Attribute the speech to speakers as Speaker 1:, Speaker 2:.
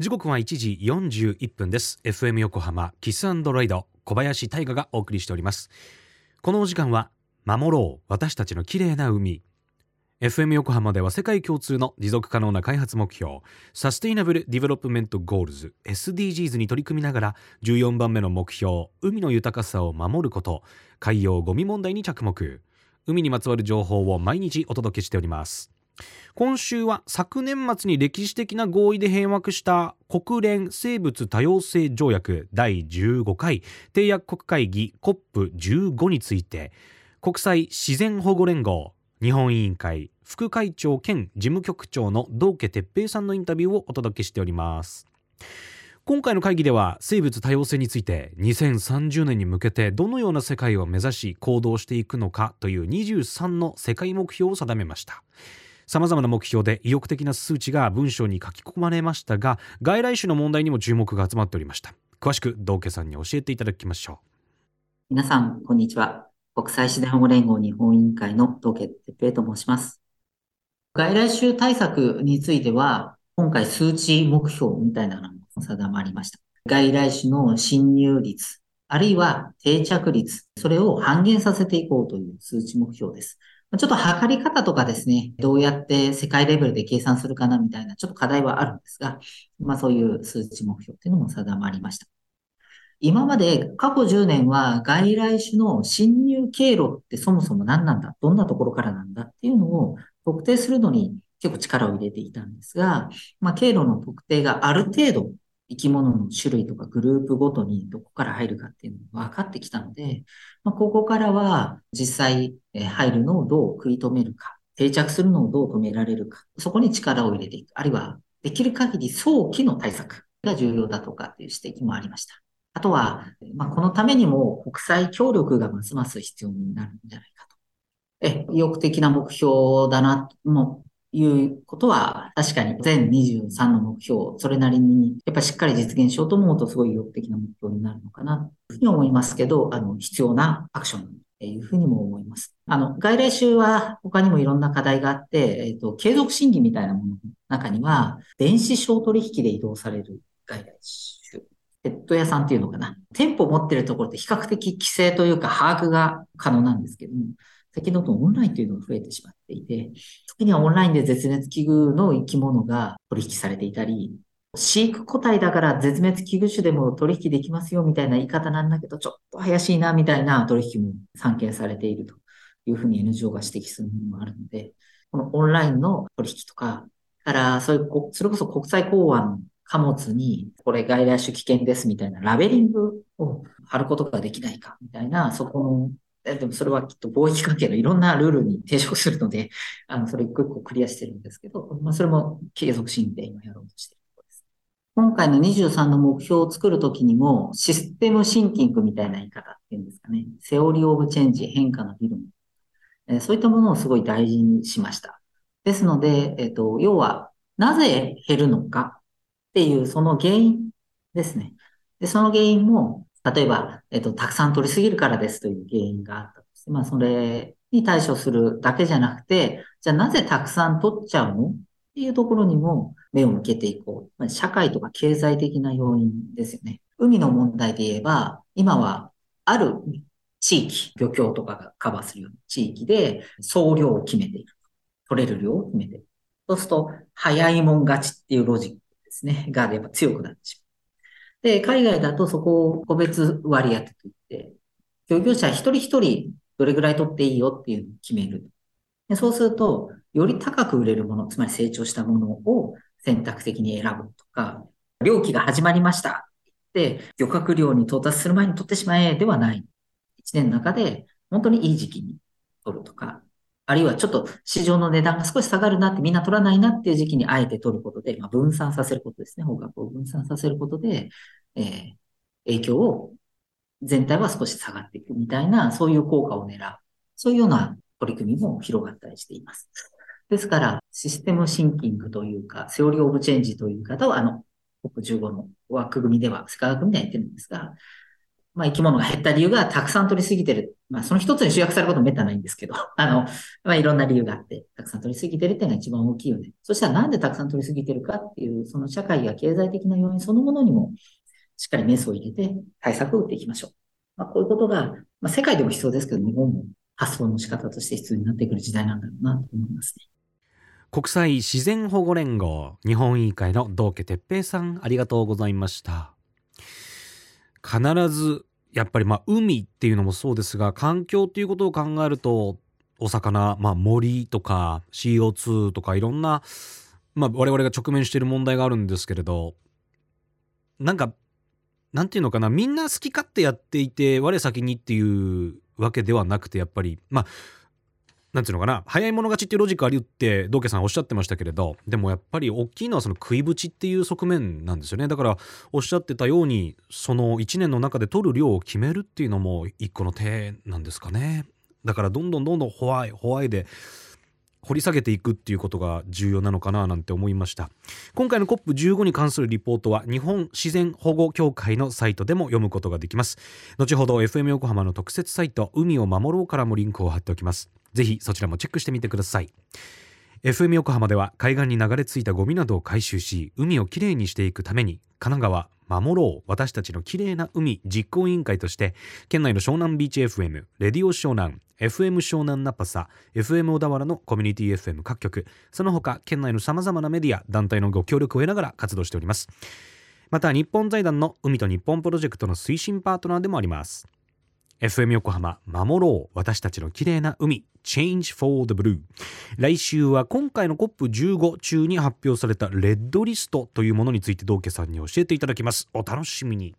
Speaker 1: 時刻は1時41分です。FM 横浜 Kiss & Ride 小林大河がお送りしております。このお時間は守ろう私たちの綺麗な海。FM 横浜では世界共通の持続可能な開発目標 Sustainable Development Goals SDGs に取り組みながら14番目の目標海の豊かさを守ること海洋ゴミ問題に着目。海にまつわる情報を毎日お届けしております。今週は昨年末に歴史的な合意で閉幕した国連生物多様性条約第15回締約国会議 COP15 について国際自然保護連合日本委員会副会長兼事務局長の道家哲平さんのインタビューをお届けしております。今回の会議では生物多様性について2030年に向けてどのような世界を目指し行動していくのかという23の世界目標を定めました。さまざまな目標で意欲的な数値が文章に書き込まれましたが外来種の問題にも注目が集まっておりました詳しく道家さんに教えていただきましょ
Speaker 2: う皆さんこんにちは国際自然保護連合日本委員会の東家哲平と申します。外来種対策については、今回数値目標みたいなのも定まりました。外来種の侵入率、あるいは定着率、それを半減させていこうという数値目標です。ちょっと測り方とかですね、どうやって世界レベルで計算するかなみたいな、ちょっと課題はあるんですが、まあそういう数値目標っていうのも定まりました。今まで過去10年は外来種の侵入経路ってそもそも何なんだどんなところからなんだっていうのを特定するのに結構力を入れていたんですが、まあ、経路の特定がある程度生き物の種類とかグループごとにどこから入るかっていうのが分かってきたので、まあ、ここからは実際入るのをどう食い止めるか、定着するのをどう止められるか、そこに力を入れていく。あるいはできる限り早期の対策が重要だとかっていう指摘もありました。あとは、まあ、このためにも国際協力がますます必要になるんじゃないかと。え、意欲的な目標だな、もいうことは、確かに全23の目標、それなりに、やっぱしっかり実現しようと思うと、すごい意欲的な目標になるのかな、というふうに思いますけど、あの、必要なアクションというふうにも思います。あの、外来種は他にもいろんな課題があって、えっ、と、継続審議みたいなものの中には、電子商取引で移動される外来種ペット屋さんっていうのかな。店舗持ってるところって比較的規制というか把握が可能なんですけども、最近どオンラインというのが増えてしまっていて、時にはオンラインで絶滅危惧の生き物が取引されていたり、飼育個体だから絶滅危惧種でも取引できますよみたいな言い方なんだけど、ちょっと怪しいなみたいな取引も散見されているというふうに NGO が指摘するものもあるので、このオンラインの取引とか、から、そういう、それこそ国際港湾貨物に、これ外来種危険ですみたいなラベリングを貼ることができないかみたいな、そこの、でもそれはきっと貿易関係のいろんなルールに抵触するので、あの、それ一個一個クリアしてるんですけど、まあ、それも継続審で今やろうとしてるところです。今回の23の目標を作るときにも、システムシンキングみたいな言い方っていうんですかね。セオリーオブチェンジ、変化の議論。えそういったものをすごい大事にしました。ですので、えっ、と、要は、なぜ減るのかっていうその原因ですね。で、その原因も、例えば、えっと、たくさん取りすぎるからですという原因があったとして、まあ、それに対処するだけじゃなくて、じゃあなぜたくさん取っちゃうのっていうところにも目を向けていこう。社会とか経済的な要因ですよね。海の問題で言えば、今はある地域、漁協とかがカバーするような地域で総量を決めている。取れる量を決めている。そうすると、早いもん勝ちっていうロジックですね、がやっぱ強くなってしまう。で、海外だとそこを個別割当といって、漁業者一人一人どれぐらい取っていいよっていうのを決める。でそうすると、より高く売れるもの、つまり成長したものを選択的に選ぶとか、漁期が始まりましたって漁獲量に到達する前に取ってしまえではない。一年の中で本当にいい時期に取るとか、あるいはちょっと市場の値段が少し下がるなってみんな取らないなっていう時期にあえて取ることで、まあ、分散させることですね。方角を分散させることで、えー、影響を全体は少し下がっていくみたいな、そういう効果を狙う。そういうような取り組みも広がったりしています。ですから、システムシンキングというか、セオリーオブチェンジという方は、あの、COP15 の枠組みでは、世界枠組みでは言ってるんですが、まあ、生き物が減った理由がたくさん取りすぎてる。まあ、その一つに集約されることめったないんですけど、あの、まあ、いろんな理由があって、たくさん取りすぎてるっていうのが一番大きいよね。そしたらなんでたくさん取りすぎてるかっていう、その社会や経済的な要因そのものにも、しっかりメスを入れて対策を打っていきましょう。まあ、こういうことが、まあ、世界でも必要ですけど、日本も発想の仕方として必要になってくる時代なんだろうなと思いますね。
Speaker 1: 国際自然保護連合日本委員会の道家哲平さんありがとうございました必ずやっぱりまあ海っていうのもそうですが環境っていうことを考えるとお魚、まあ、森とか CO2 とかいろんな、まあ、我々が直面している問題があるんですけれどなんかなんていうのかなみんな好き勝手やっていて我先にっていうわけではなくてやっぱりまあなんていうのかな早い者勝ちっていうロジックありうって道家さんおっしゃってましたけれどでもやっぱり大きいのはその食いぶちっていう側面なんですよね。だからおっしゃってたようにその1年の中で取る量を決めるっていうのも一個の手なんですかね。だからどんどんどんどんホワイホワイで掘り下げていくっていうことが重要なのかななんて思いました。今回の COP15 に関するリポートは日本自然保護協会のサイトでも読むことができます。後ほど FM 横浜の特設サイト海を守ろうからもリンクを貼っておきます。ぜひそちらもチェックしてみてください。FM 横浜では海岸に流れ着いたゴミなどを回収し海をきれいにしていくために神奈川守ろう私たちのきれいな海実行委員会として県内の湘南ビーチ FM レディオ湘南 FM 湘南ナパサ FM 小田原のコミュニティ FM 各局。その他県内のさまざまなメディア団体のご協力を得ながら活動しております。また日本財団の海と日本プロジェクトの推進パートナーでもあります。FM 横浜守ろう私たちの綺麗な海 Change for the Blue 来週は今回の COP15 中に発表されたレッドリストというものについて道家さんに教えていただきます。お楽しみに。